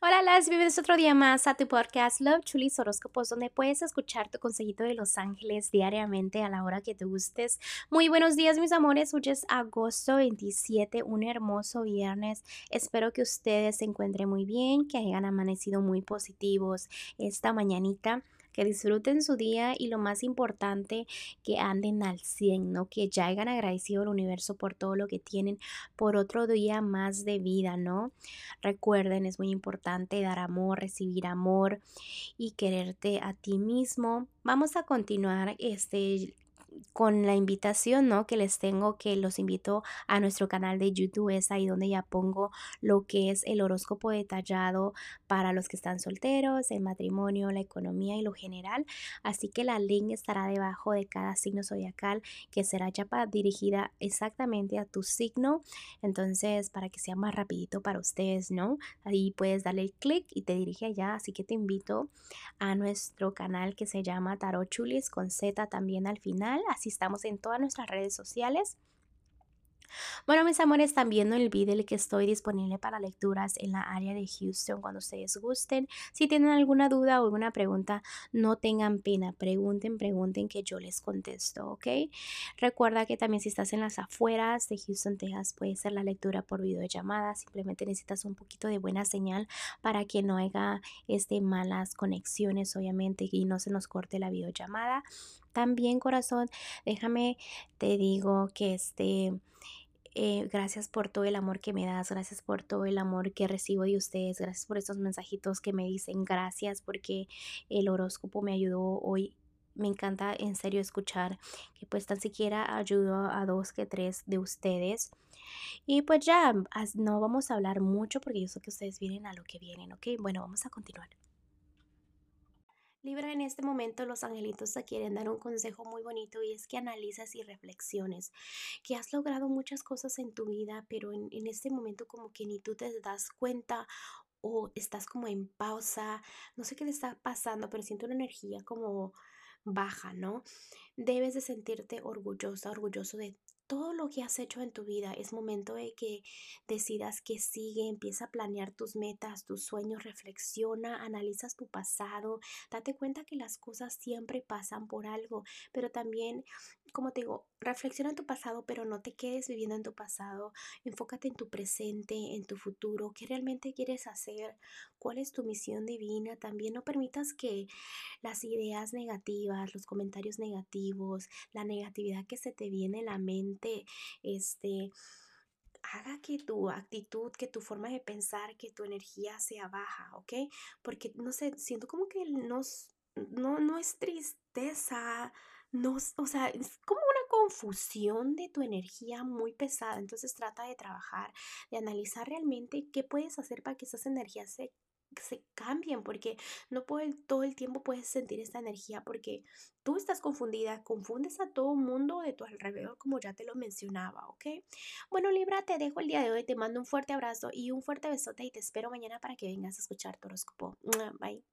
Hola, las bienvenidos otro día más a tu podcast Love Chulis Horóscopos, donde puedes escuchar tu consejito de Los Ángeles diariamente a la hora que te gustes. Muy buenos días, mis amores. Hoy es agosto 27, un hermoso viernes. Espero que ustedes se encuentren muy bien, que hayan amanecido muy positivos esta mañanita que disfruten su día y lo más importante, que anden al 100, ¿no? Que ya hayan agradecido al universo por todo lo que tienen, por otro día más de vida, ¿no? Recuerden, es muy importante dar amor, recibir amor y quererte a ti mismo. Vamos a continuar este con la invitación, ¿no? Que les tengo, que los invito a nuestro canal de YouTube, es ahí donde ya pongo lo que es el horóscopo detallado para los que están solteros, el matrimonio, la economía y lo general. Así que la link estará debajo de cada signo zodiacal que será ya dirigida exactamente a tu signo. Entonces, para que sea más rapidito para ustedes, ¿no? Ahí puedes darle clic y te dirige allá. Así que te invito a nuestro canal que se llama Tarot Chulis con Z también al final Así estamos en todas nuestras redes sociales. Bueno, mis amores, también no olviden que estoy disponible para lecturas en la área de Houston cuando ustedes gusten. Si tienen alguna duda o alguna pregunta, no tengan pena, pregunten, pregunten que yo les contesto, ¿ok? Recuerda que también si estás en las afueras de Houston, Texas, puede ser la lectura por videollamada. Simplemente necesitas un poquito de buena señal para que no haya este, malas conexiones, obviamente, y no se nos corte la videollamada. También, corazón, déjame, te digo que este... Eh, gracias por todo el amor que me das, gracias por todo el amor que recibo de ustedes, gracias por estos mensajitos que me dicen, gracias porque el horóscopo me ayudó hoy. Me encanta en serio escuchar que pues tan siquiera ayudó a dos que tres de ustedes. Y pues ya, no vamos a hablar mucho porque yo sé que ustedes vienen a lo que vienen, ¿ok? Bueno, vamos a continuar. Libra, en este momento los angelitos te quieren dar un consejo muy bonito y es que analizas y reflexiones, que has logrado muchas cosas en tu vida, pero en, en este momento como que ni tú te das cuenta o estás como en pausa, no sé qué te está pasando, pero siento una energía como baja, ¿no? Debes de sentirte orgullosa, orgulloso de todo lo que has hecho en tu vida. Es momento de que decidas que sigue, empieza a planear tus metas, tus sueños, reflexiona, analizas tu pasado, date cuenta que las cosas siempre pasan por algo, pero también, como te digo, reflexiona en tu pasado, pero no te quedes viviendo en tu pasado, enfócate en tu presente, en tu futuro, qué realmente quieres hacer, cuál es tu misión divina, también no permitas que las ideas negativas, los comentarios negativos, la negatividad que se te viene a la mente, este, haga que tu actitud, que tu forma de pensar, que tu energía sea baja, ¿ok? Porque, no sé, siento como que no, no, no es tristeza, no, o sea, es como una confusión de tu energía muy pesada. Entonces trata de trabajar, de analizar realmente qué puedes hacer para que esas energías se se cambien, porque no todo el tiempo puedes sentir esta energía, porque tú estás confundida, confundes a todo el mundo de tu alrededor, como ya te lo mencionaba, ¿ok? Bueno, Libra, te dejo el día de hoy, te mando un fuerte abrazo y un fuerte besote y te espero mañana para que vengas a escuchar tu horóscopo. Bye.